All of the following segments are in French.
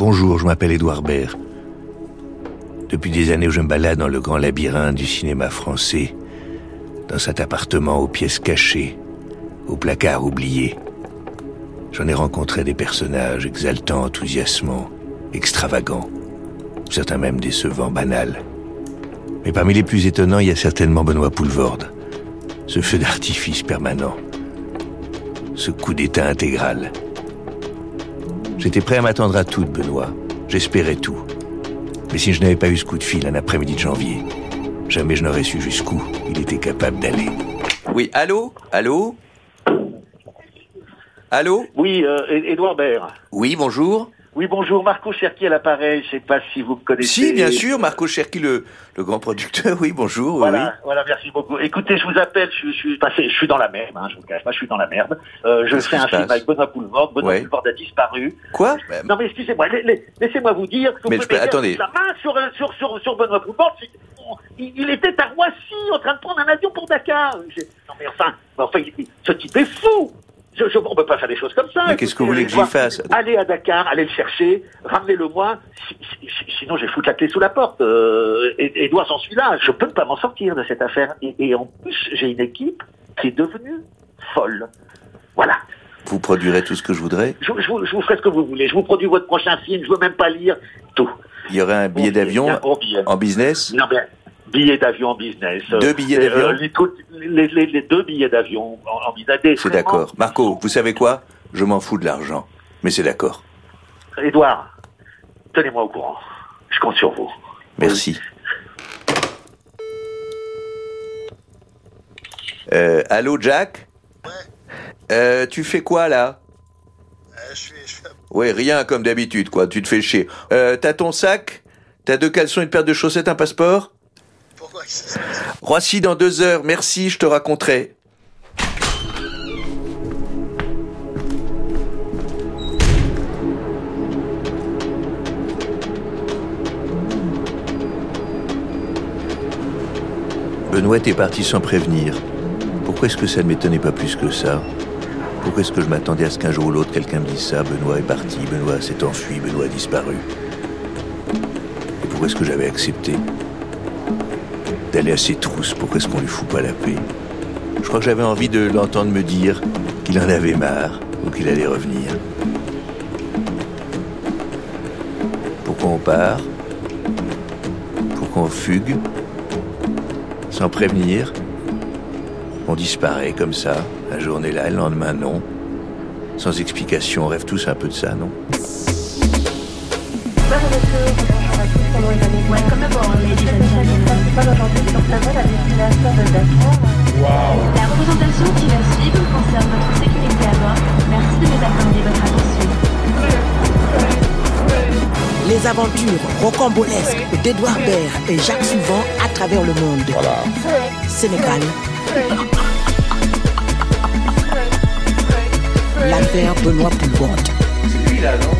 Bonjour, je m'appelle Édouard Baird. Depuis des années, je me balade dans le grand labyrinthe du cinéma français, dans cet appartement aux pièces cachées, aux placards oubliés. J'en ai rencontré des personnages exaltants, enthousiasmants, extravagants, certains même décevants, banals. Mais parmi les plus étonnants, il y a certainement Benoît Poulvorde. Ce feu d'artifice permanent. Ce coup d'état intégral. J'étais prêt à m'attendre à tout de Benoît. J'espérais tout. Mais si je n'avais pas eu ce coup de fil un après-midi de janvier, jamais je n'aurais su jusqu'où il était capable d'aller. Oui, allô? Allô? Allô? Oui, euh, Édouard Baird. Oui, bonjour. Oui, bonjour, Marco Cherki à l'appareil, je sais pas si vous me connaissez. Si, bien sûr, Marco Cherki, le, le grand producteur, oui, bonjour. Voilà, oui. voilà, merci beaucoup. Écoutez, je vous appelle, je, je, suis passé, je suis dans la merde, hein, je vous le cache pas, je suis dans la merde. Euh, je fais un film avec Benoît Poulvord, Benoît Ouais. A disparu. Quoi Non mais excusez-moi, la- la- laissez-moi vous dire Mais je peux- attendez. la main sur, euh, sur, sur, sur Benoît il, il était à Roissy en train de prendre un avion pour Dakar. Non mais enfin, enfin ce type est fou je, je, on peut pas faire des choses comme ça. Mais qu'est-ce que vous voulez que j'y fasse? Allez à Dakar, allez le chercher, ramenez-le moi. Si- si- si- sinon, je vais foutre la clé sous la porte. Euh, et, Edouard, j'en suis là. Je peux pas m'en sortir de cette affaire. Et, et en plus, j'ai une équipe qui est devenue folle. Voilà. Vous produirez tout ce que je voudrais Je, je vous, je vous ferai ce que vous voulez. Je vous produis votre prochain film. Je veux même pas lire tout. Il y aurait un billet d'avion en business? Non, mais billet d'avion en business. Deux billets Euh, d'avion euh, les, co- les, les- les deux billets d'avion en, en business. C'est d'accord. Marco, vous savez quoi? Je m'en fous de l'argent. Mais c'est d'accord. Edouard, tenez-moi au courant. Je compte sur vous. Merci. Euh, allô, Jack? Euh, Tu fais quoi, là? Euh, je suis, je fais- Ouais, rien comme d'habitude, quoi. Tu te fais chier. Euh, T'as ton sac? T'as deux caleçons, une paire de chaussettes, un passeport? Pourquoi Roissy dans deux heures. Merci, je te raconterai. Benoît était parti sans prévenir. Pourquoi est-ce que ça ne m'étonnait pas plus que ça? Pourquoi est-ce que je m'attendais à ce qu'un jour ou l'autre quelqu'un me dise ça? Benoît est parti, Benoît s'est enfui, Benoît a disparu. Et pourquoi est-ce que j'avais accepté? D'aller à ses trousses Pourquoi est-ce qu'on lui fout pas la paix? Je crois que j'avais envie de l'entendre me dire qu'il en avait marre ou qu'il allait revenir. Pourquoi on part Pourquoi on fugue sans prévenir. On disparaît comme ça, la journée là, le lendemain non. Sans explication, on rêve tous un peu de ça, non? Welcome aboard, ladies and gentlemen. La représentation qui va suivre concerne votre sécurité à bord. Merci de nous accorder votre attention. Les aventures rocambolesques d'Edouard Baird et Jacques Souvent à travers le monde. Sénégal. L'affaire Benoît Poulvord. C'est lui, là, non?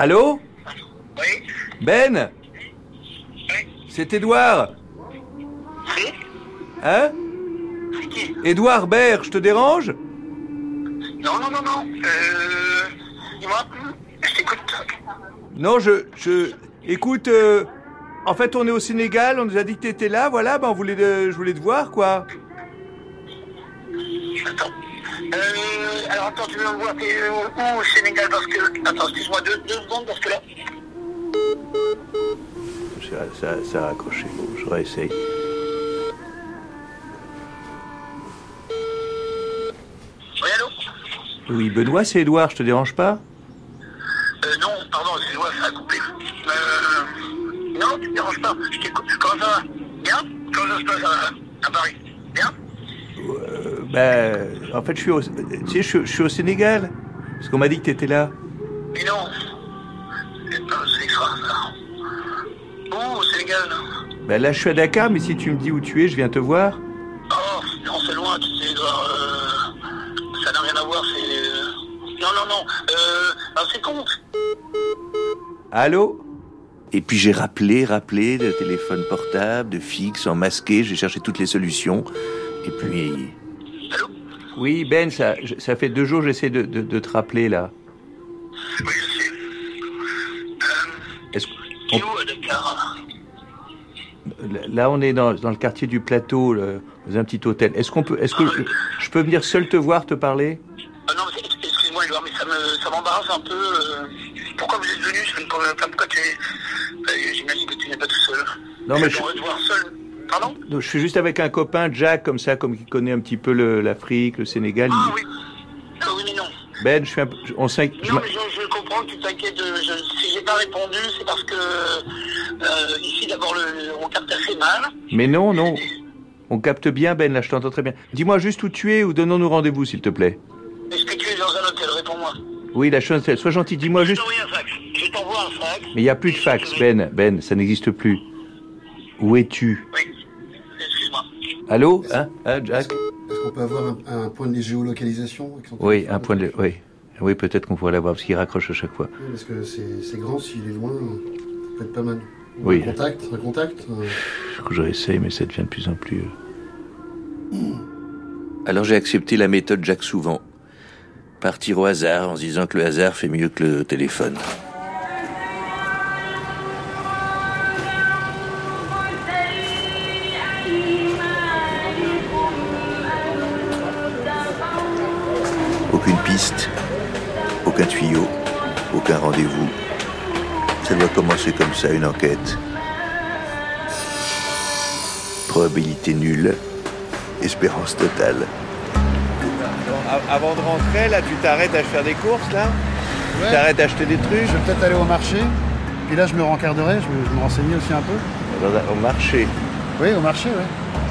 Allô Oui Ben Oui C'est Edouard Hein C'est qui Edouard Baird, je te dérange Non, non, non, non. Euh... Dis-moi. Je t'écoute. Non, je... je... Écoute, euh, en fait, on est au Sénégal, on nous a dit que t'étais là, voilà, ben on voulait de- je voulais te voir, quoi. Attends. Euh... Attends, tu veux voir euh, où au Sénégal Parce que... Attends, excuse-moi deux, deux secondes, parce que là... ça, ça, a raccroché. Bon, je réessaye. Oui, allô? Oui, Benoît, c'est Edouard, je te dérange pas? Euh, non, pardon, excuse-moi, ça a coupé. Euh... Non, tu me déranges pas. Je t'écoute. Comment ça va? Bien? Comment ça se passe à, à Paris? Bien? Euh, Ben, en fait, je suis au, tu sais, je, suis- je suis au Sénégal. Parce qu'on m'a dit que t'étais là. Mais non. C'est ça. Où au Sénégal Ben là, je suis à Dakar, mais si tu me dis où tu es, je viens te voir. Oh, non, c'est loin, tu sais, Edouard. euh, ça n'a rien à voir, c'est... euh, Non, non, non. Euh, ah, c'est con. Allô? Et puis j'ai rappelé, rappelé de téléphone portable, de fixe, en masqué, j'ai cherché toutes les solutions. Et puis, Oui, Ben, ça, ça fait deux jours que j'essaie de, de- de te rappeler, là. Oui, je sais. Est-ce où, que- là, on est dans, dans le quartier du plateau, le- dans un petit hôtel. Est-ce qu'on peut, est-ce que je, je peux venir seul te voir, te parler? Ah non, excuse-moi, Edouard, mais ça me, ça m'embarrasse un peu. euh, Pourquoi vous êtes venu? Je ne comprends pas pourquoi tu es... Euh, J'imagine que tu n'es pas tout seul. Non, mais je- te voir seul. Pardon Donc, Je suis juste avec un copain, Jack, comme ça, comme qui connaît un petit peu l'Afrique, le Sénégal. Ah Il- oui. Ah oui, mais non. Ben, je suis un on je Non, m'a- mais je, je comprends que tu t'inquiètes. euh, je- Si j'ai pas répondu, c'est parce que euh, ici, d'abord, le, on capte assez mal. Mais non, non. On capte bien, Ben, là, je t'entends très bien. Dis-moi juste où tu es ou donnons-nous rendez-vous, s'il te plaît. Est-ce que tu es dans un hôtel? Réponds-moi. Oui, la chose, sois gentil, dis-moi juste. t'envoie un fax. Je t'envoie un fax. Mais il n'y a plus de fax, Ben. Ben, ça n'existe plus. Où es-tu? Oui. Allô Hein Hein, Jack Est-ce qu'on peut avoir un, un point de géolocalisation Oui, un point de... Oui. Oui, peut-être qu'on pourrait l'avoir, parce qu'il raccroche à chaque fois. Oui, Parce que c'est grand, s'il est loin, ça peut être pas mal. Ou Oui. Un contact, un contact. euh, Je je réessaye, mais ça devient de plus en plus... euh. alors j'ai accepté la méthode Jacques Souvent. Partir au hasard en se disant que le hasard fait mieux que le téléphone. Piste, aucun tuyau, aucun rendez-vous. Ça doit commencer comme ça, une enquête. Probabilité nulle, espérance totale. Avant de rentrer, là, tu t'arrêtes à faire des courses, là Tu t'arrêtes à acheter des trucs Je vais peut-être aller au marché. Puis là, je me rencarderai, je me, je me renseignais aussi un peu. Au marché. Oui, au marché, oui.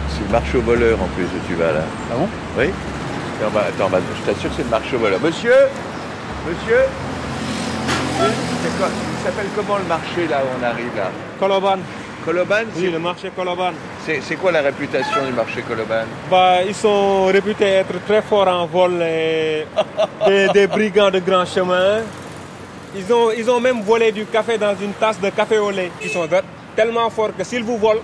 C'est le marché au voleur, en plus, où tu vas, là. Ah bon? Oui On va- Attends, va- je t'assure que c'est le marché au voleur. Monsieur Monsieur quoi- Il s'appelle comment le marché là où on arrive là? Koloban, Koloban oui, le marché Koloban. c'est, quoi la réputation du marché Koloban Bah, ils sont réputés être très forts en vol, et des, des brigands de grand chemin. Ils ont, ils ont même volé du café dans une tasse de café au lait. Ils sont tellement forts que s'ils vous volent,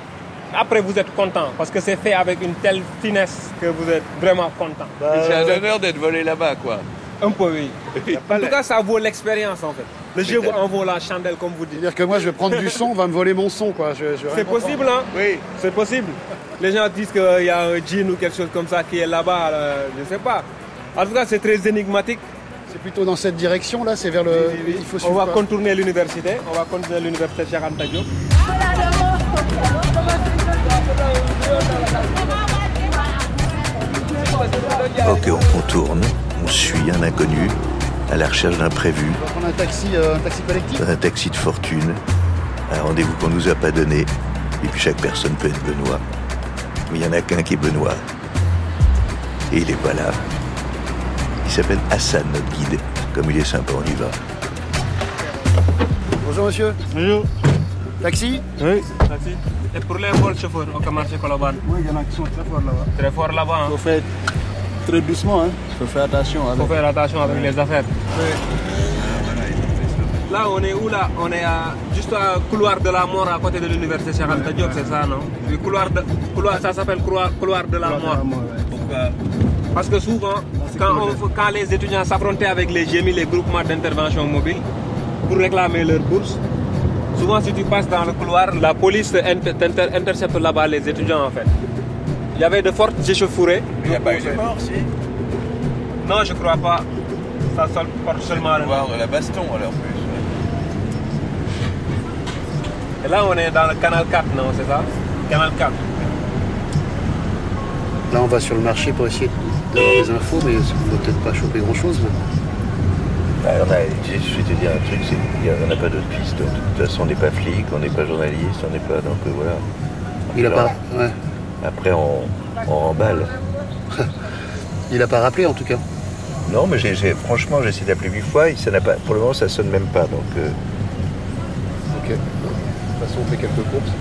après vous êtes content parce que c'est fait avec une telle finesse que vous êtes vraiment content. C'est un honneur d'être volé là-bas quoi. Un peu, oui. En tout cas, ça vaut l'expérience en fait. Le jeu en vaut la chandelle, comme vous dites. C'est-à-dire que moi, je vais prendre du son, on va me voler mon son, quoi. Je, je C'est possible, hein? Oui. C'est possible. Les gens disent qu'il y a un djinn ou quelque chose comme ça qui est là-bas, euh, je ne sais pas. En tout cas, c'est très énigmatique. C'est plutôt dans cette direction, là, c'est vers le. Il faut On va quoi contourner l'université. On va contourner l'université Cheikh Anta Diop. Ok, on contourne, on suit un inconnu à la recherche d'un prévu, On va prendre un taxi, euh, un taxi collectif? un taxi de fortune, un rendez-vous qu'on nous a pas donné, et puis chaque personne peut être Benoît. Mais il y en a qu'un qui est Benoît. Et il est pas là. Il s'appelle Hassan, notre guide. Comme il est sympa, on y va. Bonjour, monsieur. Bonjour. Taxi? Oui, merci. Et pour les vols chauffeurs au marché Koloban Oui, il y en a qui sont très forts là-bas. Très fort là-bas. Il Faut faire très doucement, hein. Faut faire attention faut faire attention avec les affaires. Là, on est où là? On est à, juste au couloir de la mort à côté de l'université Cheikh Anta Diop, c'est ça, non? Le couloir de, couloir, Ça s'appelle couloir, couloir de la mort. Pourquoi? Parce que souvent, quand, on- quand les étudiants s'affrontaient avec les GMI, les groupements d'intervention mobile, pour réclamer leur bourse, souvent si tu passes dans le couloir, la police inter- inter- intercepte là-bas les étudiants en fait. Il y avait de fortes échauffourées. Il n'y a pas eu de mort, si? Non, je crois pas. Ça sol- porte seulement le voir de la baston alors plus. Et là, on est dans le canal 4, non, c'est ça? Canal 4. Là, on va sur le marché pour essayer d'avoir des infos, mais on va peut-être pas choper grand-chose. Alors, là, je vais te dire un truc, c'est qu'il n'y en a pas d'autres pistes. De toute façon, on n'est pas flic, on n'est pas journaliste, on n'est pas... Donc euh, voilà. Il a Alors, pas, ouais. Après, on, on remballe. Il a pas rappelé en tout cas. Non, mais j'ai, franchement, j'ai essayé d'appeler huit fois, et ça n'a pas, pour le moment, ça sonne même pas. Donc, euh, Ok. De toute façon, on fait quelques courses.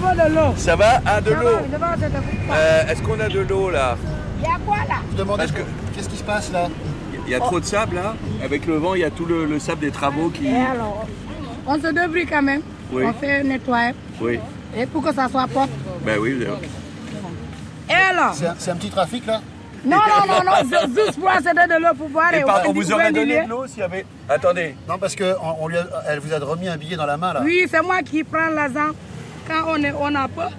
Je veux de l'eau. Ça va? Ah, de Ça va, l'eau. Euh, Est-ce qu'on a de l'eau là? Il y a quoi là? Je demandais Parce que- qu'est-ce qui se passe là? Il y a trop de sable là Avec le vent, il y a tout le, le sable des travaux qui. Et alors On se débrouille quand même. Oui. On fait nettoyer. Oui. Et pour que ça soit propre. Ben oui, Et alors? C'est un, c'est un petit trafic là? Non, non, non, non, ju- juste pour accéder de l'eau pour boire. Et et par- on vous aurait donné de l'eau s'il y avait. Attendez. Non, parce qu'elle vous a remis un billet dans la main là. Oui, c'est moi qui prends l'argent. Quand on, est, on a peur,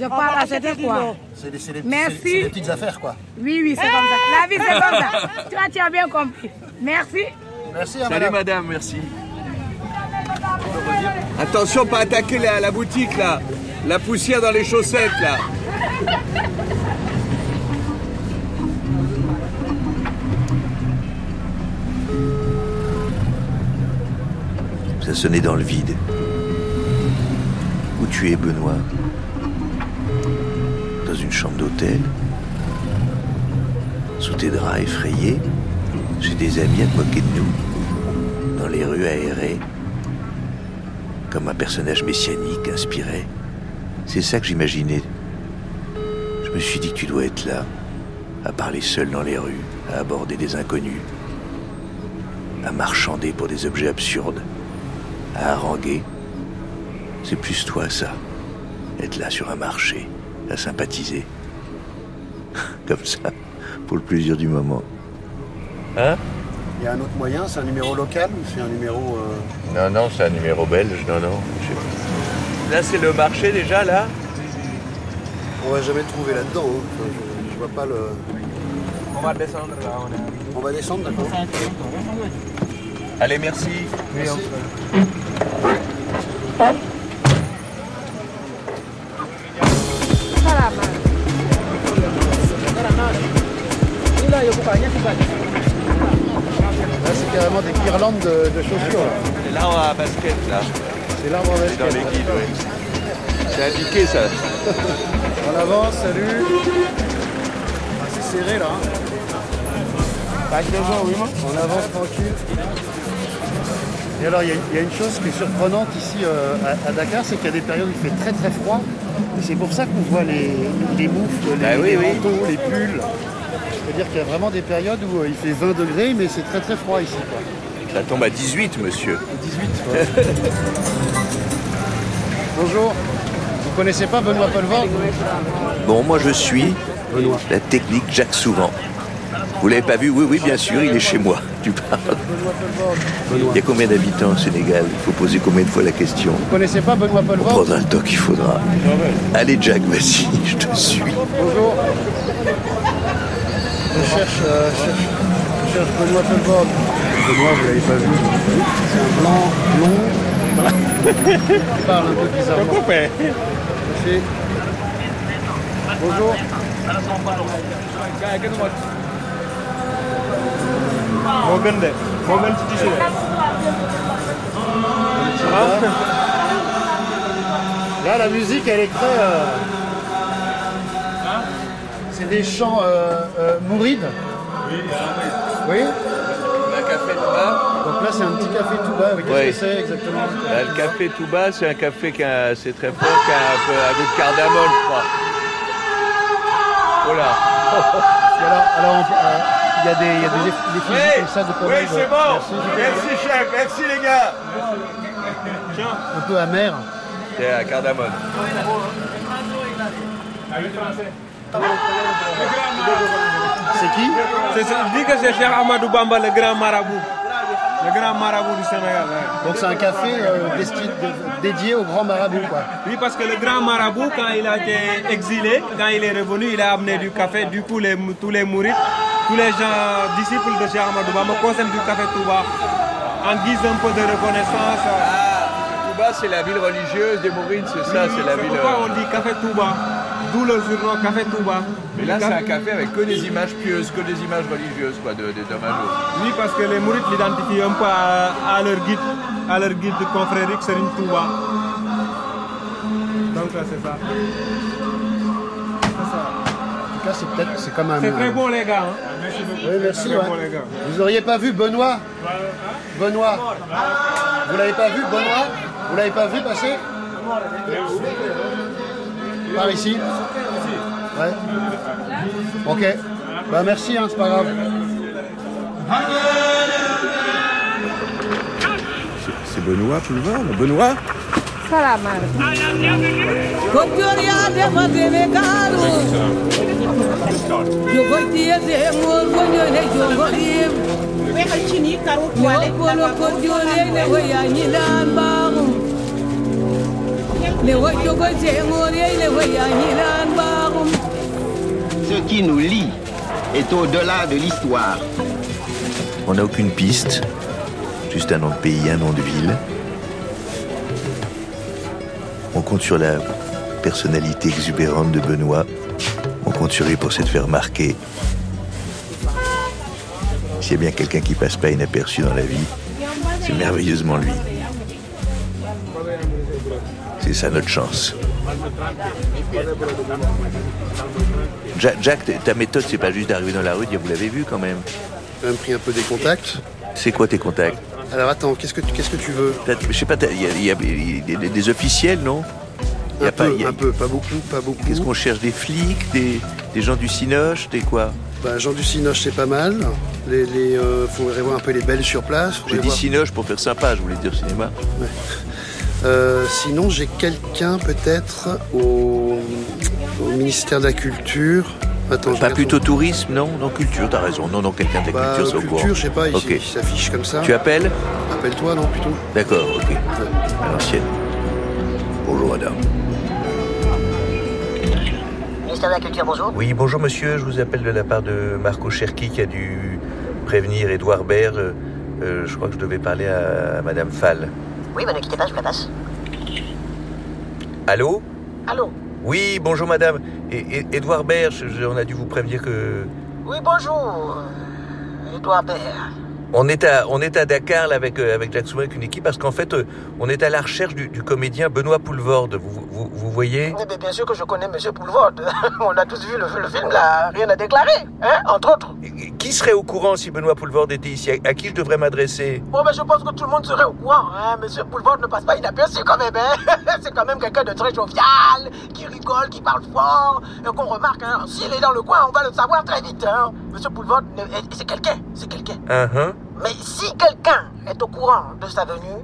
je pars acheter quoi. C'est des, c'est des- Merci. c'est- c'est des petites affaires quoi. Oui, oui, c'est comme ça. La vie, c'est comme ça. Toi, tu as bien compris. Merci. Merci, Salut madame. madame, merci. Attention, pas attaquer la, la boutique là. La poussière dans les chaussettes là. Ça sonnait dans le vide. Où tu es, Benoît Dans une chambre d'hôtel. Sous tes draps effrayés Chez des amis à te moquer de nous. Dans les rues aérées. Comme un personnage messianique inspiré. C'est ça que j'imaginais. Je me suis dit que tu dois être là, à parler seul dans les rues, à aborder des inconnus, à marchander pour des objets absurdes. À haranguer. C'est plus toi, ça. Être là sur un marché, à sympathiser. Comme ça, pour le plaisir du moment. Hein? Il y a un autre moyen, c'est un numéro local ou c'est un numéro. euh, Non, non, c'est un numéro belge, non, non. je sais pas. Là, c'est le marché déjà, là? On va jamais le trouver là-dedans. hein. Enfin, je, je vois pas le. On va descendre là. On est... On va descendre, d'accord Allez, merci. Merci. Là, c'est carrément des guirlandes de, de chaussures. là. C'est l'arbre à basket, là. C'est l'arbre à C'est dans basket. les guides, oui. C'est indiqué, ça. On avance, salut. Ah, c'est serré là. hein. On avance tranquille. Et alors, il y, a- il y a une chose qui est surprenante ici euh, à, à Dakar, c'est qu'il y a des périodes où il fait très très froid. Et c'est pour ça qu'on voit les, les moufles, les, Bah oui, oui. les pulls. C'est-à-dire qu'il y a vraiment des périodes où euh, il fait 20 degrés, mais c'est très très froid ici. quoi. Ça tombe à 18, monsieur. 18, ouais. Bonjour. Vous connaissez pas Benoît Polvord Bon, moi je suis la technique Jacques Souvent. Vous l'avez pas vu? Oui, oui, bien sûr, il est chez moi. Tu parles. Benoît. Il y a combien d'habitants au Sénégal? Il faut poser combien de fois la question? Vous connaissez pas Benoît On Polvord prendra le temps qu'il faudra. Allez, Jack, vas-y, je te suis. Bonjour. Je cherche, euh, je cherche, je cherche Benoît. Benoît, vous l'avez pas vu. C'est un blanc long. Il parle un peu bizarrement. Merci. Bonjour. moo gën de gën ci tissu de. Là, la musique, elle est très. euh, C'est des chants euh, euh, mourides. Oui. Un café tout bas. Donc là, c'est un petit café tout bas. Oui, Qu'est-ce Oui. que c'est exactement? Bah, le café tout bas, c'est un café qui a, c'est très fort, qui a un peu un goût de cardamome, je crois. Oh là. Et alors, alors, on peut- euh, il y a des, il y a des, eff- des comme ça de commande. Merci. chef, merci les gars. Un peu amer. C'est un cardamome. C'est qui C'est- c'est- Je dis que c'est Cheikh Amadou Bamba, le grand marabout. Le grand marabout du Sénégal. ouais. Donc c'est un café euh, dédié au grand marabout, quoi. Oui, parce que le grand marabout, quand il a été exilé, quand il est revenu, il a amené du café. Du coup, les, tous les mourides, tous les gens disciples de Cheikh Amadou Bamba consomment du café Touba en guise un peu de reconnaissance. Touba, c'est la ville religieuse des Mourides, c'est ça, c'est la ville. pourquoi euh, on dit café Touba. D'où le surnom café Touba. Mais là, c'est un café avec que des images pieuses, que des images religieuses, quoi, de, de, Oui, parce que les mourides l'identifient un peu à, à leur guide, à leur guide confrérique Serine Touba. Donc ça, c'est ça. En tout cas, c'est peut-être c'est comme un. C'est très bon, les gars. hein. Oui, merci. Très ouais. bon, les gars. Vous auriez pas vu Benoît? Benoît Vous l'avez pas vu Benoît? Vous l'avez pas vu passer? Par ici Ouais. Ok. Bah merci, hein, c'est pas grave. C'est Benoît Poulevard. Benoît? Ce qui nous lie est au-delà de l'histoire. On n'a aucune piste, juste un nom de pays, un nom de ville. On compte sur la personnalité exubérante de Benoît. On compte sur lui pour s'être fait remarquer. S'il y a bien quelqu'un qui passe pas inaperçu dans la vie, c'est merveilleusement lui. C'est ça notre chance. Jack, Jack, ta méthode, c'est pas juste d'arriver dans la rue dire vous l'avez vu quand même. J'ai même pris un peu des contacts. C'est quoi tes contacts? Alors attends, qu'est-ce que tu, qu'est-ce que tu veux? Je sais pas, il y a, y a- y a des, officiels, non? Y Un a pas- peu, y a- un peu, pas beaucoup, pas beaucoup. Qu'est-ce qu'on cherche Des flics des, des gens du Cinoche Des quoi? Bah, Jean du Cinoche, c'est pas mal. Les, les, euh, faudrait voir un peu les belles sur place. J'ai dit voir- Cinoche pour faire sympa, je voulais dire cinéma. Euh, sinon, j'ai quelqu'un peut-être au, au ministère de la Culture. Attends, Pas plutôt tourisme, non Non, culture, t'as raison. Non, non, quelqu'un de la Bah, culture, c'est au culture, je sais pas, il s'affiche comme ça. Tu appelles Appelle-toi, non, plutôt. D'accord, ok. À l'ancienne. Bonjour, madame. Ministère de la Culture, bonjour. Oui, bonjour, monsieur. Je vous appelle de la part de Marco Cherki qui a dû prévenir Édouard Baird. Euh, euh, je crois que je devais parler à, madame Fall. Oui, bah ne quittez pas, je vous la passe. Allô Allô Oui, bonjour, madame. Et, je- je- on a dû vous prévenir que... Oui, bonjour. Edouard Baird. On est à, on est à Dakar là, avec, euh, avec Jacques Soumain, avec une équipe, parce qu'en fait, euh, on est à la recherche du, du comédien Benoît Poulvorde. Vous, vous, vous voyez Oui, mais bien sûr que je connais Monsieur Poulvord. On a tous vu le, le film, là, rien à déclarer, hein, entre autres. Qui serait au courant si Benoît Poulvorde était ici? À, à qui je devrais m'adresser? Bon, mais je pense que tout le monde serait au courant, hein. Monsieur Poulvord ne passe pas inaperçu quand même, hein. C'est quand même quelqu'un de très jovial, qui rigole, qui parle fort, et qu'on remarque, hein. S'il est dans le coin, on va le savoir très vite, hein. Monsieur Poulvord, ne- c'est quelqu'un, c'est quelqu'un. Hein, hein Mais si quelqu'un est au courant de sa venue,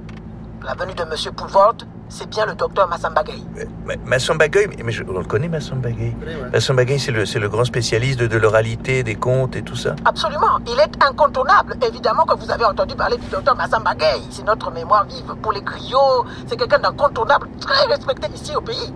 la venue de Monsieur Poulvord, c'est bien le docteur Massamba Gueye. Ma- Massamba Gueye, mais je- on le connaît, Massamba Gueye. Massamba Gueye, c'est le, c'est le grand spécialiste de, de l'oralité, des contes et tout ça. Absolument, il est incontournable. Évidemment que vous avez entendu parler du docteur Massamba Gueye. C'est notre mémoire vive pour les griots. C'est quelqu'un d'incontournable, très respecté ici au pays.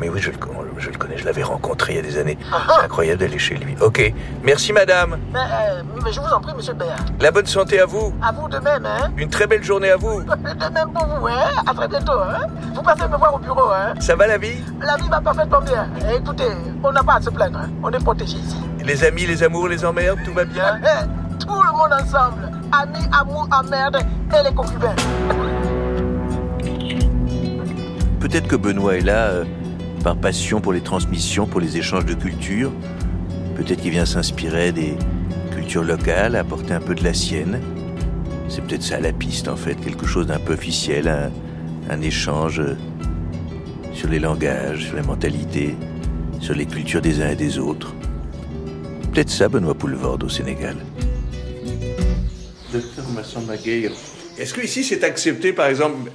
Mais oui, je le, je le connais, je l'avais rencontré il y a des années. C'est incroyable d'aller chez lui. Ok, merci madame. Mais, euh, mais je vous en prie, monsieur Béat. La bonne santé à vous. À vous de même, hein. Une très belle journée à vous. De même pour vous, hein. À très bientôt, hein. Vous passez me voir au bureau, hein. Ça va la vie? La vie va parfaitement bien. Et écoutez, on n'a pas à se plaindre, hein. On est protégé ici. Les amis, les amours, les emmerdes, tout va bien? Tout le monde ensemble. Amis, amour, emmerde et les concubins. Peut-être que Benoît est là euh, par passion pour les transmissions, pour les échanges de culture. Peut-être qu'il vient s'inspirer des cultures locales, apporter un peu de la sienne. C'est peut-être ça la piste en fait, quelque chose d'un peu officiel, un, un échange sur les langages, sur les mentalités, sur les cultures des uns et des autres. Peut-être ça Benoît Poulvorde au Sénégal. Docteur est-ce que ici c'est accepté par exemple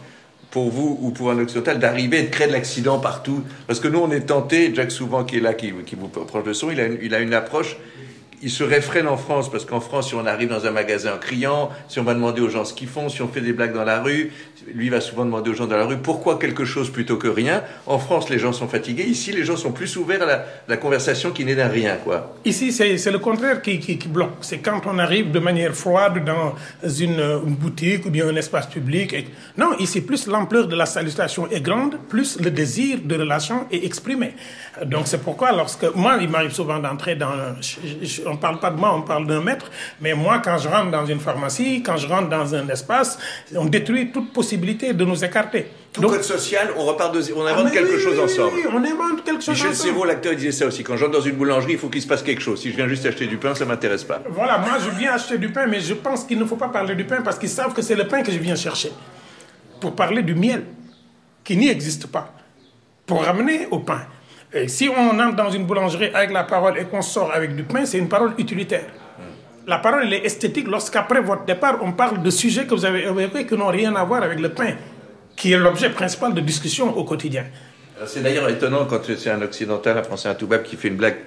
pour vous ou pour un occidental d'arriver et de créer de l'accident partout? Parce que nous on est tenté, Jack Souvent qui est là, qui, vous approche de son, il a une approche, il se réfrène en France, parce qu'en France si on arrive dans un magasin en criant, si on va demander aux gens ce qu'ils font, si on fait des blagues dans la rue, lui va souvent demander aux gens dans la rue pourquoi quelque chose plutôt que rien? En France les gens sont fatigués, ici les gens sont plus ouverts à la, conversation qui n'est d'un rien quoi. Ici, c'est le contraire qui, bloque. C'est quand on arrive de manière froide dans une, boutique ou bien un espace public. Non, ici, plus l'ampleur de la salutation est grande, plus le désir de relation est exprimé. Donc, c'est pourquoi, lorsque moi, il m'arrive souvent d'entrer dans, On parle pas de moi, on parle d'un maître. Mais moi, quand je rentre dans une pharmacie, quand je rentre dans un espace, on détruit toute possibilité de nous écarter. Tout Donc- code social, on repart de on Ah, invente mais quelque oui, chose oui, ensemble. oui, on invente quelque chose Michel ensemble. L'acteur, disait ça aussi. Quand j'entre dans une boulangerie, il faut qu'il se passe quelque chose. Si je viens juste acheter du pain, ça m'intéresse pas. Voilà, moi je viens acheter du pain, mais je pense qu'il ne faut pas parler du pain parce qu'ils savent que c'est le pain que je viens chercher. Pour parler du miel, qui n'y existe pas. Pour ramener au pain. Et si on entre dans une boulangerie avec la parole et qu'on sort avec du pain, c'est une parole utilitaire. La parole est esthétique lorsqu'après votre départ, on parle de sujets que vous avez évoqués qui n'ont rien à voir avec le pain, qui est l'objet principal de discussion au quotidien. C'est d'ailleurs étonnant quand c'est un occidental, un français, un toubab qui fait une blague.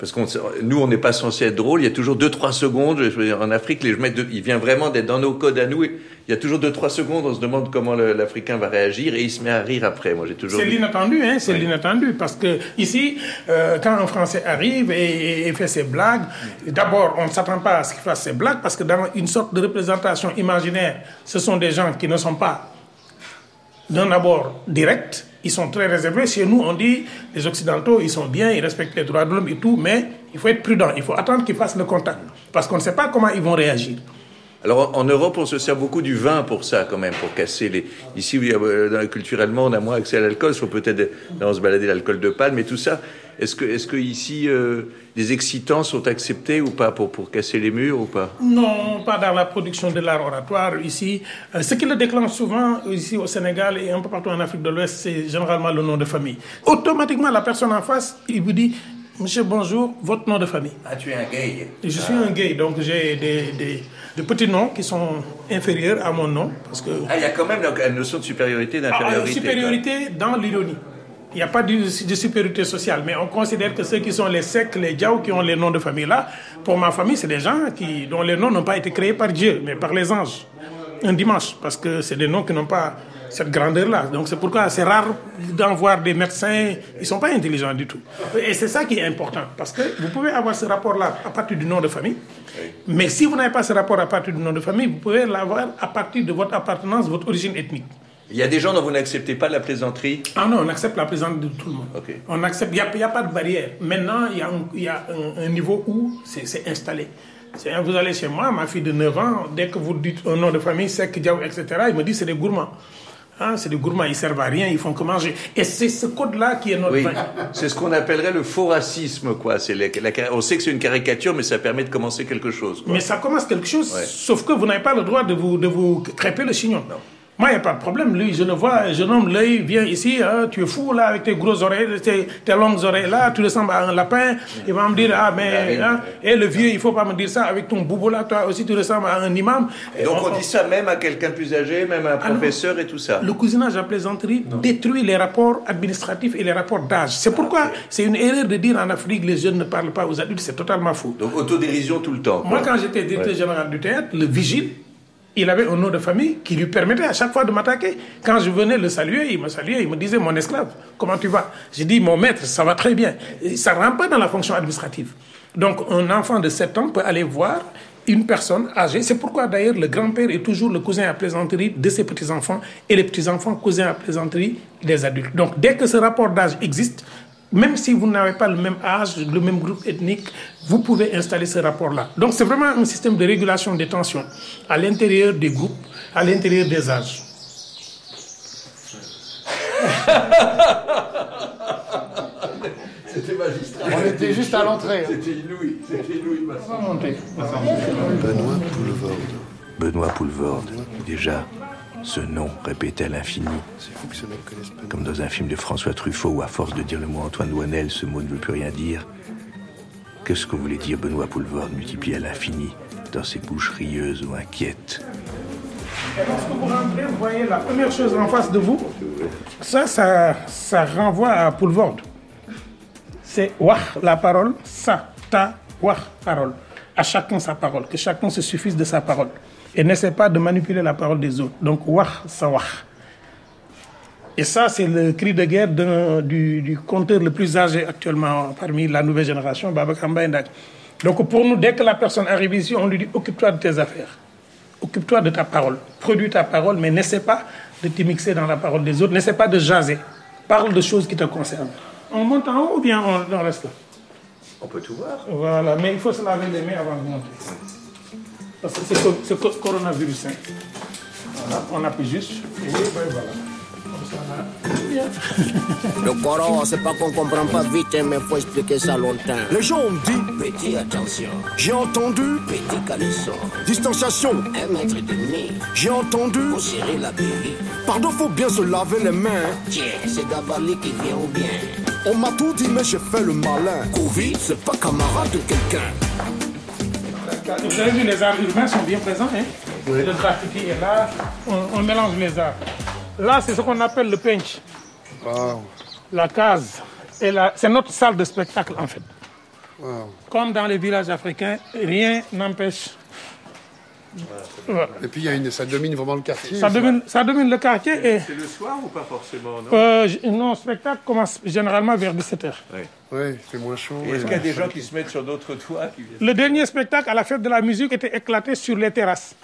Parce que nous, on n'est pas censé être drôle. Il y a toujours 2-3 secondes. Je veux dire, en Afrique, les mecs il vient vraiment d'être dans nos codes à nous. et il y a toujours 2-3 secondes. On se demande comment l'Africain va réagir et il se met à rire après. Moi, j'ai toujours. C'est l'inattendu, hein, c'est l'inattendu. Parce que ici, euh, quand un Français arrive et, et- et fait ses blagues, d'abord, on ne s'attend pas à ce qu'il fasse ses blagues parce que dans une sorte de représentation imaginaire, ce sont des gens qui ne sont pas d'un abord direct. Ils sont très réservés. Chez nous, on dit les Occidentaux, ils sont bien, ils respectent les droits de l'homme et tout, mais il faut être prudent. Il faut attendre qu'ils fassent le contact parce qu'on ne sait pas comment ils vont réagir. Alors en en Europe, on se sert beaucoup du vin pour ça, quand même, pour casser les. Ici, oui, euh, dans- culturellement, on a moins accès à l'alcool. Il faut peut-être dans se balader l'alcool de palme et tout ça. Est-ce que, est-ce que ici, euh, les excitants sont acceptés ou pas pour pour casser les murs ou pas? Non, pas dans la production de l'art oratoire ici. Euh, ce qui le déclenche souvent ici au Sénégal et un peu partout en Afrique de l'Ouest, c'est généralement le nom de famille. Automatiquement, la personne en face, il vous dit Monsieur, bonjour, votre nom de famille. Ah, tu es un gay. Je suis un gay, donc j'ai des, des- des petits noms qui sont inférieurs à mon nom. Parce que Ah, il y a quand même une notion de supériorité, ah, d'infériorité. supériorité dans l'ironie. Il n'y a pas de, de supériorité sociale, mais on considère que ceux qui sont les secs, les diaos, qui ont les noms de famille là, pour ma famille, c'est des gens qui, dont les noms n'ont pas été créés par Dieu, mais par les anges. Un dimanche, parce que c'est des noms qui n'ont pas cette grandeur-là. Donc c'est pourquoi c'est rare d'en voir des médecins, ils ne sont pas intelligents du tout. Et c'est ça qui est important, parce que vous pouvez avoir ce rapport-là à partir du nom de famille, mais si vous n'avez pas ce rapport à partir du nom de famille, vous pouvez l'avoir à partir de votre appartenance, votre origine ethnique. Il y a des gens dont vous n'acceptez pas la plaisanterie? Ah non, on accepte la présence de tout le monde. On accepte, il n'y a, pas de barrière. Maintenant, il y a un, il y a un- un niveau où c'est installé. Vous allez chez moi, ma fille de 9 ans, dès que vous dites un nom de famille, Sek, Diaw, etc., il me dit c'est des gourmands. Hein, c'est des gourmands, ils servent à rien, ils font que manger. Et c'est ce code-là qui est notre Oui, c'est ce qu'on appellerait le faux racisme, quoi. C'est la- la- on sait que c'est une caricature, mais ça permet de commencer quelque chose. quoi. Mais ça commence quelque chose, Ouais. sauf que vous n'avez pas le droit de vous, de vous crêper le chignon. Moi, il n'y a pas de problème. Lui, je le vois, je nomme l'œil, viens ici, hein, tu es fou là, avec tes grosses oreilles, tes, tes longues oreilles là, tu ressembles à un lapin. Il va me dire, ah, mais, hein, et le vieux, il faut pas me dire ça, avec ton boubou là, toi aussi, tu ressembles à un imam. Et donc on dit ça même à quelqu'un plus âgé, même à un Ah professeur et tout ça. Le cousinage à plaisanterie détruit les rapports administratifs et les rapports d'âge. C'est pourquoi c'est une erreur de dire en Afrique les jeunes ne parlent pas aux adultes, c'est totalement faux. Donc autodérision tout le temps. quoi. Moi, quand j'étais directeur Ouais. général du théâtre, le vigile, il avait un nom de famille qui lui permettait à chaque fois de m'attaquer. Quand je venais le saluer, il me saluait, il me disait Mon esclave, comment tu vas? J'ai dit Mon maître, ça va très bien. Ça ne rentre pas dans la fonction administrative. Donc, un enfant de 7 ans peut aller voir une personne âgée. C'est pourquoi d'ailleurs le grand-père est toujours le cousin à plaisanterie de ses petits-enfants et les petits-enfants cousins à plaisanterie des adultes. Donc, dès que ce rapport d'âge existe, même si vous n'avez pas le même âge, le même groupe ethnique, vous pouvez installer ce rapport-là. Donc c'est vraiment un système de régulation des tensions à l'intérieur des groupes, à l'intérieur des âges. C'était magistral. On était juste à l'entrée. hein. C'était inouï. C'était inouï. On va monter. Benoît Poulvorde. Benoît Poulvorde. Déjà, ce nom répété à l'infini. Comme dans un film de François Truffaut où, à force de dire le mot Antoine Douanel, ce mot ne veut plus rien dire. Qu'est-ce que voulait dire Benoît Poulvorde multiplié à l'infini dans ses bouches rieuses ou inquiètes Et lorsque vous rentrez, vous voyez la première chose en face de vous, ça, ça, ça renvoie à Poulvorde. C'est wah, la parole, ça, ta, wah, parole. À chacun sa parole, que chacun se suffise de sa parole. Et n'essaie pas de manipuler la parole des autres. Donc wah, ça wah. Et ça, c'est le cri de guerre du, du conteur le plus âgé actuellement parmi la nouvelle génération, Mbaye Ndak. Donc pour nous, dès que la personne arrive ici, on lui dit occupe-toi de tes affaires. Occupe-toi de ta parole. Produis ta parole, mais n'essaie pas de t'immiscer dans la parole des autres. N'essaie pas de jaser. Parle de choses qui te concernent. On monte en haut ou bien on, on reste là? On peut tout voir. Voilà, mais il faut se laver les mains avant de monter. Parce que c'est co- coronavirus. hein. Voilà, on appuie juste. Et ben voilà. Le Coran, c'est pas qu'on comprend pas vite, hein, mais faut expliquer ça longtemps. Les gens ont dit Petit, attention. J'ai entendu Petit caleçon. Distanciation. Un mètre et demi. J'ai entendu Faut serrer la bérie. Pardon, faut bien se laver les mains. Tiens, c'est Dabali qui vient au bien? On m'a tout dit, mais j'ai fait le malin. Covid, c'est pas camarade de quelqu'un. Vous avez vu, les arts urbains sont bien présents. Hein? Le graffiti est là, on, on mélange les arts. Là, c'est ce qu'on appelle le pinch. La case. Et la- C'est notre salle de spectacle, en fait. Comme dans les villages africains, rien n'empêche. Voilà. Et puis il y a une, ça domine vraiment le quartier. Ça domine, ça domine le quartier et. C'est le soir ou pas forcément, non Euh, non, le spectacle commence généralement vers 17h. Ouais. Ouais, il fait moins chaud. Et Est-ce qu'il y a des gens qui se mettent sur d'autres toits qui viennent Le dernier spectacle à la fête de la musique était éclaté sur les terrasses.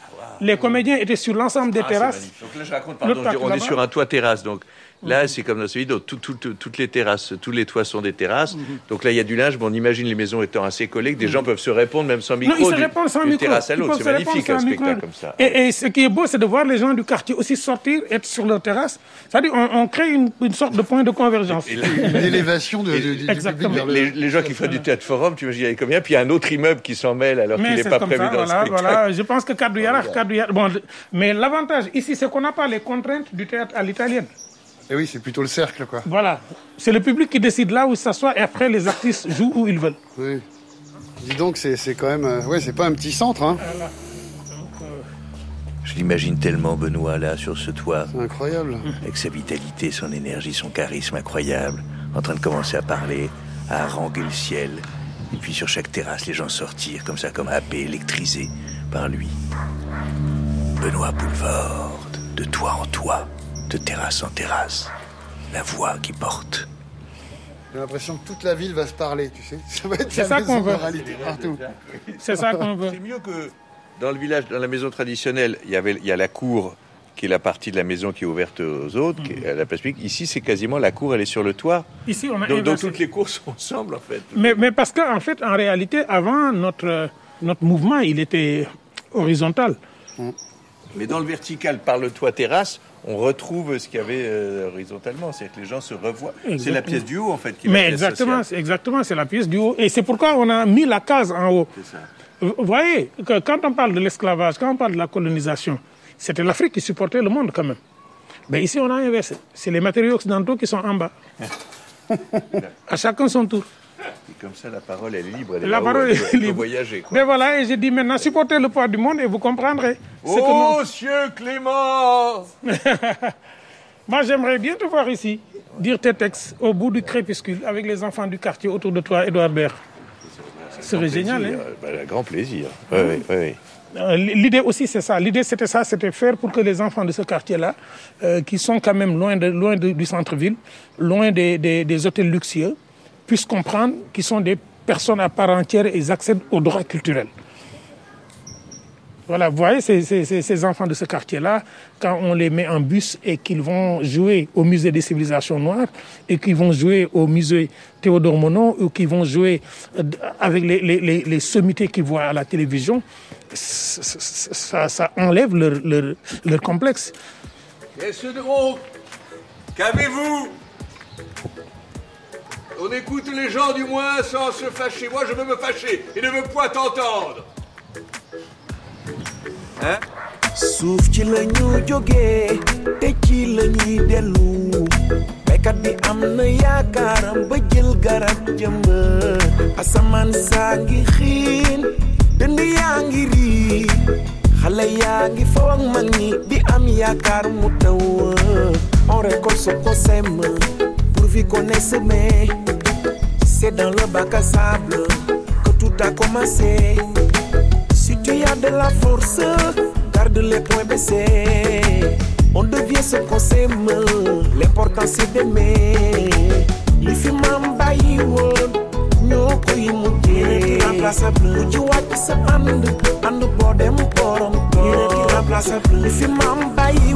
Les comédiens étaient sur l'ensemble des Ah, c'est terrasses. Donc là, je raconte, pardon, on est sur un toit terrasse. Donc là, c'est comme dans celui donc tout- tout- tout- toutes les terrasses, tous les toits sont des terrasses. Mhm. Donc là, il y a du linge. Bon, on imagine les maisons étant assez collées, que des gens peuvent se répondre même sans micro. non, ils se répondent sans d'une micro. terrasse à l'autre. C'est magnifique un micro. spectacle comme ça. Et, et ce qui est beau, c'est de voir les gens du quartier aussi sortir, être sur leur terrasse. C'est-à-dire, on, on crée une, une sorte de point de convergence. Et là- Une élévation de, de- du public Exactement. Les, les gens qui feraient du théâtre forum, tu imagines, il y avait combien Puis il y a un autre immeuble qui s'en mêle alors qu'il n'est pas comme prévu ça, dans voilà, le spectacle. voilà. Je pense que Kadou Yarach- Bon, mais l'avantage ici, c'est qu'on n'a pas les contraintes du théâtre à l'italienne. Et oui, c'est plutôt le cercle, quoi. Voilà. C'est le public qui décide là où il s'assoit et après, les artistes jouent où ils veulent. Oui. Dis donc, c'est c'est quand même... euh, Ouais, c'est pas un petit centre, hein. Je l'imagine tellement, Benoît, là, sur ce toit. C'est incroyable. Avec sa vitalité, son énergie, son charisme incroyable, en train de commencer à parler, à haranguer le ciel. Et puis sur chaque terrasse, les gens sortir comme ça, comme happés, électrisés par lui. Benoît Boulevard, de toit en toit, de terrasse en terrasse. La voix qui porte. J'ai l'impression que toute la ville va se parler, tu sais. Ça va être C'est la ça maison qu'on veut. partout. C'est ça qu'on veut. C'est mieux que dans le village, dans la maison traditionnelle, il y avait, il y a la cour qui est la partie de la maison qui est ouverte aux autres, qui est à la place publique. Ici, c'est quasiment la cour, elle est sur le toit. Ici, on a Donc, donc toutes les cours sont ensemble, en fait. Mais, mais parce qu'en en fait, en réalité, avant, notre, notre mouvement, il était horizontal. Mais dans le vertical, par le toit terrasse, on retrouve ce qu'il y avait euh, horizontalement. C'est-à-dire que les gens se revoient. C'est la pièce du haut, en fait, qui est Mais la pièce exactement, sociale. exactement, c'est la pièce du haut. Et c'est pourquoi on a mis la case en haut. Ça. Vous voyez, que quand on parle de l'esclavage, quand on parle de la colonisation, c'était l'Afrique qui supportait le monde quand même. Mais ici, on a inversé. C'est les matériaux occidentaux qui sont en bas. à chacun son tour. Et comme ça, la parole, est libre. Elle est La parole elle peut- est libre. voyager. quoi. Mais voilà, et j'ai dit maintenant, supportez le poids du monde et vous comprendrez. Oh, monsieur Clément Moi, j'aimerais bien te voir ici, dire tes textes au bout du crépuscule avec les enfants du quartier autour de toi, Edouard Baird. Ce serait génial, hein euh, bah, grand plaisir. Oui, oui, oui. Euh, L'idée aussi, c'est ça. L'idée, c'était ça, c'était faire pour que les enfants de ce quartier-là, euh, qui sont quand même loin, de, loin de- du centre-ville, loin des, des- des hôtels luxueux, puissent comprendre qu'ils sont des personnes à part entière et accèdent aux droits culturels. Voilà, vous voyez, ces, enfants de ce quartier-là, quand on les met en bus et qu'ils vont jouer au musée des civilisations noires, et qu'ils vont jouer au musée Théodore Monod, ou qu'ils vont jouer euh, avec les, les, sommités qu'ils voient à la télévision, ça, enlève leur, complexe. Qu'est-ce de Qu'avez-vous? On écoute les gens du moins sans se fâcher. Moi, je veux me fâcher et ne veux point t'entendre. Hein? Suuf ci la ñu jógee te ci la ñuy dellu. Béykat bi am na yaakaaram ba jël garab jëmbat asamaan saa ngi xiin dënd yaa ngi yaa ngi faw ak mag ñi di am yaakaar mu taw. On récolte ce qu'on sème pourvu qu'on ait semé. C'est dans le bac à sable que tout a commencé. Si tu as de la force, garde les poings baissés. On devient ce qu'on s'aime, l'important c'est d'aimer. li fi maam bàyyi woon ñoo koy mujjee. Irremplaçable ku ci wàcc sa ànd ànd boo dem borom. Toog irremplaçable li fi maam bàyyi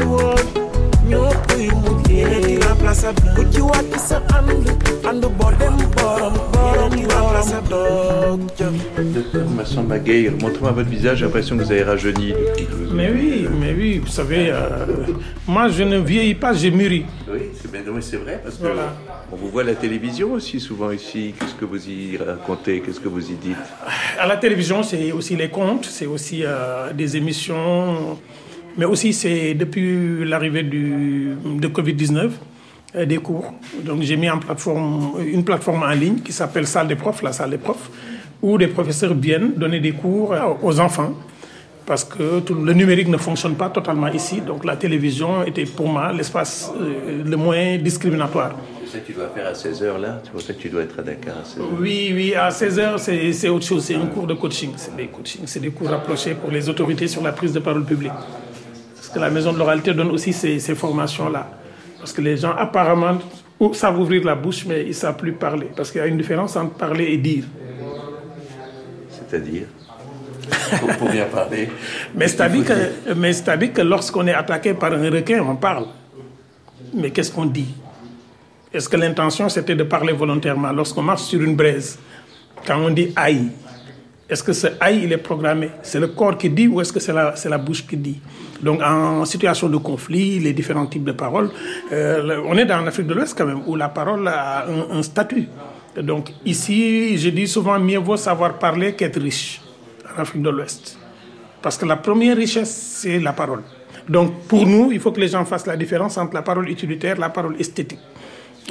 ñëppay mujjee di remplaçable ku ci wàcc sa ànd ànd boo dem borom borom borom doog Docteur Massamba Gueye, montrez-moi votre visage, j'ai l'impression que vous avez rajeuni depuis que vous- Mais oui, mais oui, vous savez, euh, moi je ne vieillis pas, j'ai mûri. Oui, c'est bien, c'est vrai, parce que Voilà. on vous voit à la télévision aussi souvent ici. Qu'est-ce que vous y racontez? Qu'est-ce que vous y dites? À la télévision, c'est aussi les contes, c'est aussi euh, des émissions, mais aussi c'est depuis l'arrivée de Covid-19, euh, des cours. Donc j'ai mis en plateforme, une plateforme en ligne qui s'appelle Salle des profs, la salle des profs, où des professeurs viennent donner des cours aux enfants. Parce que tout- le numérique ne fonctionne pas totalement ici, donc la télévision était pour moi l'espace euh, le moins discriminatoire. C'est ça que tu dois faire à 16h là? C'est pour ça que tu dois être à Dakar à 16h. Oui, oui, à 16h, c'est c'est autre chose. C'est un cours de coaching. C'est des coachings, c'est des cours rapprochés pour les autorités sur la prise de parole publique. Que la maison de l'oralité donne aussi ces, ces formations-là. Parce que les gens, apparemment, savent ouvrir la bouche, mais ils ne savent plus parler. Parce qu'il y a une différence entre parler et dire. C'est-à-dire? Pour, bien parler. Mais c'est-à-dire que, mais c'est-à-dire que lorsqu'on est attaqué par un requin, on parle. Mais qu'est-ce qu'on dit? Est-ce que l'intention c'était de parler volontairement? Lorsqu'on marche sur une braise, quand on dit aïe, est-ce que ce aïe il est programmé? C'est le corps qui dit ou est-ce que c'est la, bouche qui dit? Donc en situation de conflit, les différents types de paroles, euh, on est dans l'Afrique de l'Ouest quand même, où la parole a un statut. Donc ici, je dis souvent, mieux vaut savoir parler qu'être riche en Afrique de l'Ouest. Parce que la première richesse, c'est la parole. Donc, pour nous, il faut que les gens fassent la différence entre la parole utilitaire et la parole esthétique.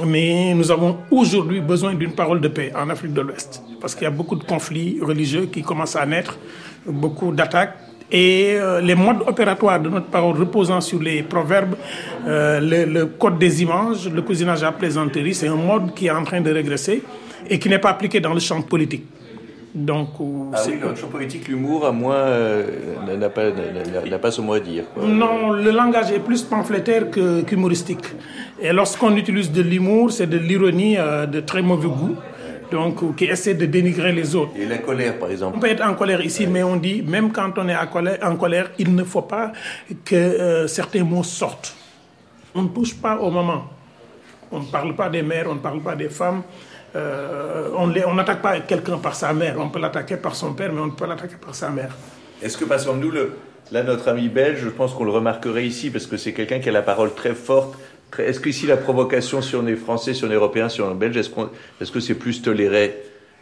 Mais nous avons aujourd'hui besoin d'une parole de paix en Afrique de l'Ouest. Parce qu'il y a beaucoup de conflits religieux qui commencent à naître, beaucoup d'attaques. Et euh, les modes opératoires de notre parole reposant sur les proverbes, euh, le, le code des images, le cousinage à plaisanterie, c'est un mode qui est en train de régresser et qui n'est pas appliqué dans le champ politique. Donc, euh, Ah oui, dans le champ politique, l'humour, à moi, euh, n'a pas, pas son mot à dire. quoi. Non, le langage est plus pamphlétaire que- qu'humoristique. Et lorsqu'on utilise de l'humour, c'est de l'ironie euh, de très mauvais goût, donc qui essaie de dénigrer les autres. Et la colère, par On exemple. peut être en colère ici, mais on dit, même quand on est en colère, en colère il ne faut pas que euh, certains mots sortent. On ne touche pas au moment. On ne parle pas des mères, on ne parle pas des femmes. euh, on les- on n'attaque pas quelqu'un par sa mère. On peut l'attaquer par son père, mais on ne peut pas l'attaquer par sa mère. Est-ce que, par exemple, nous, le, là, notre ami belge, je pense qu'on le remarquerait ici, parce que c'est quelqu'un qui a la parole très forte. Est-ce qu'ici, la provocation, si on est français, si on est européen, si on est belge, est-ce qu'on- est-ce que c'est plus toléré?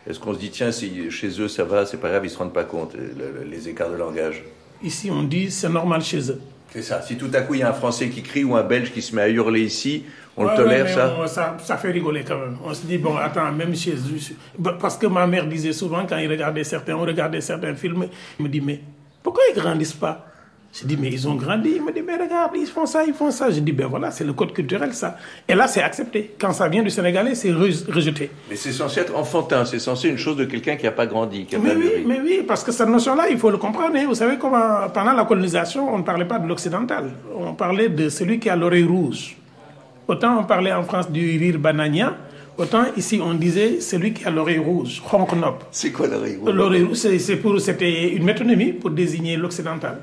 Est-ce qu'on se dit, tiens, si chez eux, ça va, c'est pas grave, ils se rendent pas compte, le- les écarts de langage? Ici, on dit c'est normal chez eux. C'est ça. Si tout à coup, il y a un Français qui crie ou un Belge qui se met à hurler ici, on Ouais, le tolère, ouais, mais ça? on- ça Ça fait rigoler quand même. On se dit, bon, attends, même chez eux. bah, Parce que ma mère disait souvent, quand il regardait certains, on regardait certains films, il me dit, mais pourquoi ils grandissent pas? Je dis, mais ils ont grandi. Il me dit, mais regarde, ils font ça, ils font ça. Je dis, ben voilà, c'est le code culturel, ça. Et là, c'est accepté. Quand ça vient du Sénégalais, c'est re- rejeté. Mais c'est censé être enfantin, c'est censé une chose de quelqu'un qui n'a pas grandi, qui n'a Mais pas oui, mais oui, parce que cette notion-là, il faut le comprendre. hein. Vous savez comment, pendant la colonisation, on ne parlait pas de l'occidental. On parlait de celui qui a l'oreille rouge. Autant on parlait en France du rire banania, autant ici on disait celui qui a l'oreille rouge, Honknop. C'est quoi l'oreille rouge? L'oreille rouge, c'était une métonymie pour désigner l'occidental.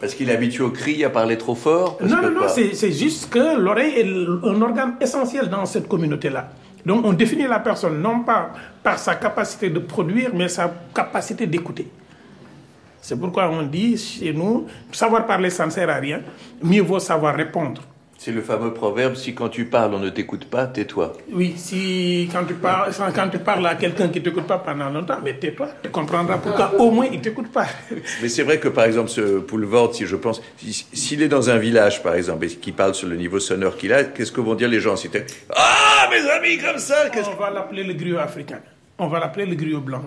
Parce qu'il est habitué au cri, à parler trop fort parce Non, que non, non, c'est juste que l'oreille est un organe essentiel dans cette communauté-là. Donc on définit la personne non pas par sa capacité de produire, mais sa capacité d'écouter. C'est pourquoi on dit chez nous, savoir parler ça ne sert à rien, mieux vaut savoir répondre. C'est le fameux proverbe si quand tu parles on ne t'écoute pas, tais-toi. Oui, si quand tu parles, quand tu parles à quelqu'un qui ne t'écoute pas pendant longtemps, mais tais-toi, tu comprendras pourquoi au moins il ne t'écoute pas. Mais c'est vrai que par exemple ce Poulvord, si je pense, si- s'il est dans un village par exemple et qu'il parle sur le niveau sonore qu'il a, qu'est-ce que vont dire les gens si Ah mes amis comme ça On va l'appeler le griot africain. On va l'appeler le griot blanc.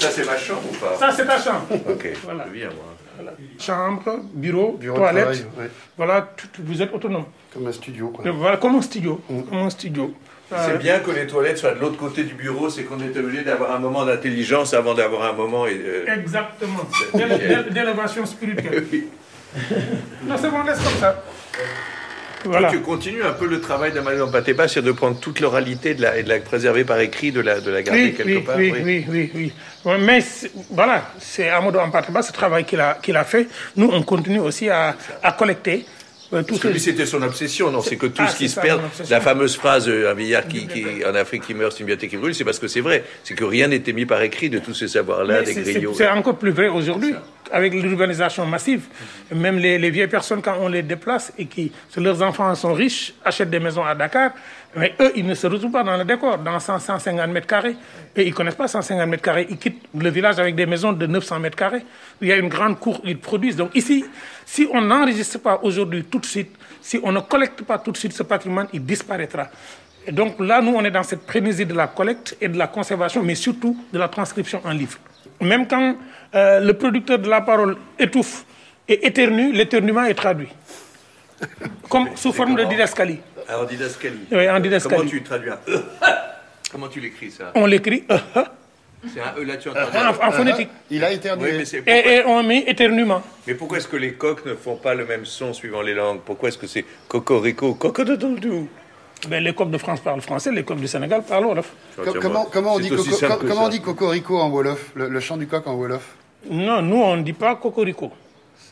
Ça c'est ma chambre ou pas Ça, c'est ta chambre. Ok, Voilà. je viens moi. Voilà. Chambre, bureau, Bureau toilette. travail, ouais. Voilà, tout- vous êtes autonome. Comme un studio, quoi. Donc, Voilà, comme un studio. Comme un studio. C'est Euh, bien que les toilettes soient de l'autre côté du bureau, c'est qu'on est obligé d'avoir un moment d'intelligence avant d'avoir un moment. et, euh, Exactement. D'é- d'é- D'élévation spirituelle. Non, c'est bon, laisse comme ça. Voilà. Toi, tu continues un peu le travail de Madame Pateba, c'est de prendre toute l'oralité de la, et de la préserver par écrit, de la, de la garder Oui, quelque oui, part. oui, oui, oui, oui. Ouais, Mais voilà, c'est Amadou Ampateba, ce travail qu'il a, qu'il a fait. Nous, on continue aussi à, à collecter tout Parce que c'était son obsession, non C'est que tout Ah, ce qui se perd, la fameuse phrase, euh, un vieillard qui, qui, en Afrique qui meurt, c'est une bibliothèque qui brûle, c'est parce que c'est vrai. C'est que rien n'était mis par écrit de tous ces savoirs-là, des griots. C'est encore plus vrai aujourd'hui, avec l'urbanisation massive. Même les, les vieilles personnes, quand on les déplace et qui, leurs enfants sont riches, achètent des maisons à Dakar, mais eux, ils ne se retrouvent pas dans le décor, dans 100, 150 mètres carrés. Et ils ne connaissent pas 150 mètres carrés. Ils quittent le village avec des maisons de 900 mètres carrés. Il y a une grande cour, ils produisent. Donc ici, si on n'enregistre pas aujourd'hui tout de suite, si on ne collecte pas tout de suite ce patrimoine, il disparaîtra. Et donc là, nous, on est dans cette frénésie de la collecte et de la conservation, mais surtout de la transcription en livre. Même quand euh, le producteur de la parole étouffe et éternue, l'éternuement est traduit. Comme sous forme de didascalie. Alors, didascalie. Oui, en didascalie. Comment tu traduis un E? Comment tu l'écris, ça? On l'écrit euh, C'est un E, là, tu entends en- en phonétique. Il a éternué. Oui, mais, c'est- et, et on met éternuement. mais pourquoi est-ce que les coqs ne font pas le même son suivant les langues? Pourquoi est-ce que c'est cocorico, cocodododou Ben, les coqs de France parlent français, les coqs du Sénégal parlent Wolof. Co- comment, comment dit, coco- on dit cocorico en Wolof? Le, le chant du coq en Wolof? Non, nous, on ne dit pas cocorico.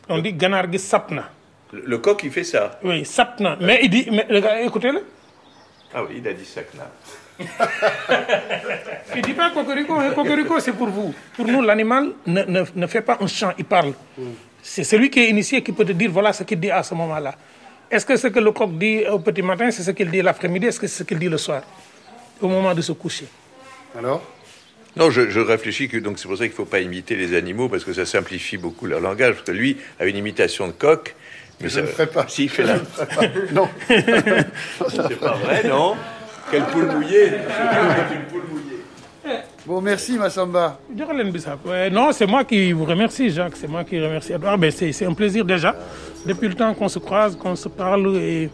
On dit ganargi sapna. Le, coq, il fait ça. Oui, sapna. Mais il dit, mais, le gars, écoutez-le. Ah oui, il a dit là. Il ne dit pas cocorico. hein. Cocorico, c'est pour vous. Pour nous, l'animal ne, ne, ne fait pas un chant, il parle. C'est celui qui est initié qui peut te dire voilà ce qu'il dit à ce moment-là. Est-ce que ce que le coq dit au petit matin, c'est ce qu'il dit l'après-midi? Est-ce que c'est ce qu'il dit le soir? Au moment de se coucher. Alors? Non, je, je réfléchis que donc c'est pour ça qu'il ne faut pas imiter les animaux parce que ça simplifie beaucoup leur langage. Parce que lui a une imitation de coq. Mais Je ça, ne ferai pas. Si, il fait la. Non. c'est pas vrai, non Quelle poule mouillée poule. Bon, merci Massamba. Non, c'est moi qui vous remercie, Jacques. C'est moi qui remercie Edouard. Ben, c'est c'est un plaisir déjà. Depuis le temps qu'on se croise, qu'on se parle. Et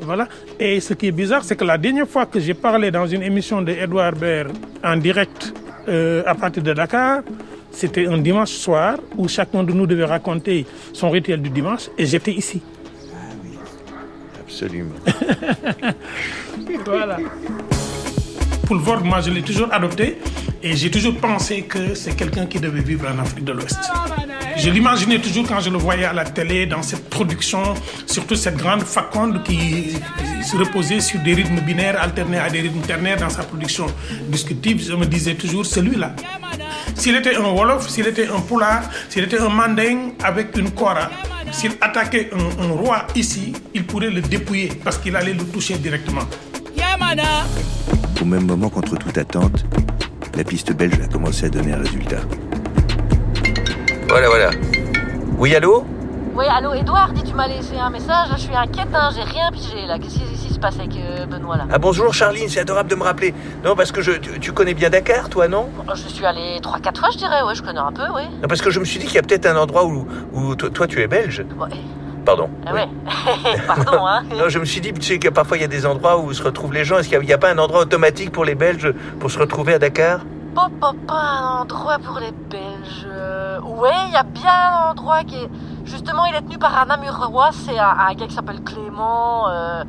voilà. Et ce qui est bizarre, c'est que la dernière fois que j'ai parlé dans une émission de Edouard Baird en direct euh, à partir de Dakar, c'était un dimanche soir où chacun de nous devait raconter son rituel du dimanche. Et j'étais ici. Absolument. voilà. Poulvord, moi, je l'ai toujours adopté et j'ai toujours pensé que c'est quelqu'un qui devait vivre en Afrique de l'Ouest. Je l'imaginais toujours quand je le voyais à la télé, dans cette production, surtout cette grande faconde qui se reposait sur des rythmes binaires alternés à des rythmes ternaires dans sa production discutive. Je me disais toujours, celui-là. S'il était un Wolof, s'il était un Poulard, s'il était un Manding avec une Kora, s'il attaquait un, un roi ici, il pourrait le dépouiller parce qu'il allait le toucher directement. Au même moment contre toute attente, la piste belge a commencé à donner un résultat. Voilà, voilà. Oui, allô Oui, allô, Edouard, dis, tu m'as laissé un message, je suis inquiète, hein, j'ai rien pigé, là. Qu'est-ce qui se passe avec euh, Benoît, là Ah bonjour Charline, c'est adorable de me rappeler. Non, parce que je, tu, tu connais bien Dakar, toi, non Je suis allée 3-4 fois, je dirais, ouais, je connais un peu, oui. Non, Parce que je me suis dit qu'il y a peut-être un endroit où, où toi, toi, tu es belge. Ouais. Pardon. Ah ouais, pardon, hein. Non, je me suis dit, tu sais que parfois il y a des endroits où se retrouvent les gens. Est-ce qu'il n'y a, pas un endroit automatique pour les Belges pour se retrouver à Dakar? Pas, pas, pas un endroit pour les Belges. Euh, Ouais, il y a bien un endroit qui est. Justement, il est tenu par un Namurois, c'est un, un gars qui s'appelle Clément. euh,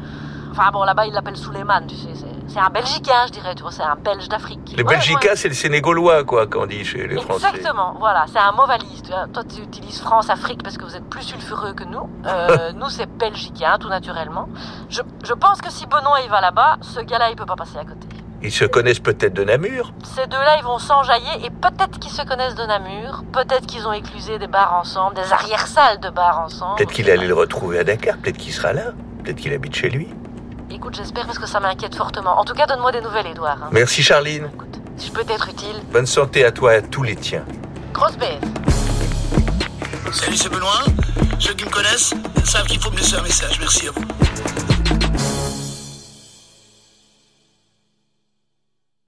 Enfin bon, là-bas, il l'appelle Suleiman, tu sais. c'est- un Belgicain, je dirais, tu vois, c'est un Belge d'Afrique. Les Ouais, Belgicains, ouais. c'est le Sénégalois, quoi, qu'on dit chez les Français. Exactement, voilà, c'est un mot valise. Toi, tu utilises France-Afrique parce que vous êtes plus sulfureux que nous. Euh, nous, c'est belgicain, tout naturellement. Je, je pense que si Benoît il va là-bas, ce gars-là, il peut pas passer à côté. Ils se connaissent peut-être de Namur. Ces deux-là, ils vont s'enjailler et peut-être qu'ils se connaissent de Namur, peut-être qu'ils ont éclusé des bars ensemble, des arrière-salles de bars ensemble. Peut-être qu'il allait le retrouver à Dakar. Peut-être qu'il sera là. Peut-être qu'il habite chez lui. Écoute, j'espère parce que ça m'inquiète fortement. En tout cas, donne-moi des nouvelles, Edouard. hein. Merci Charline. Si je peux t'être utile. Bonne santé à toi et à tous les tiens. Grosse baisse. Salut, c'est Benoît. Ceux qui me connaissent savent qu'il faut me laisser un message. Merci à vous.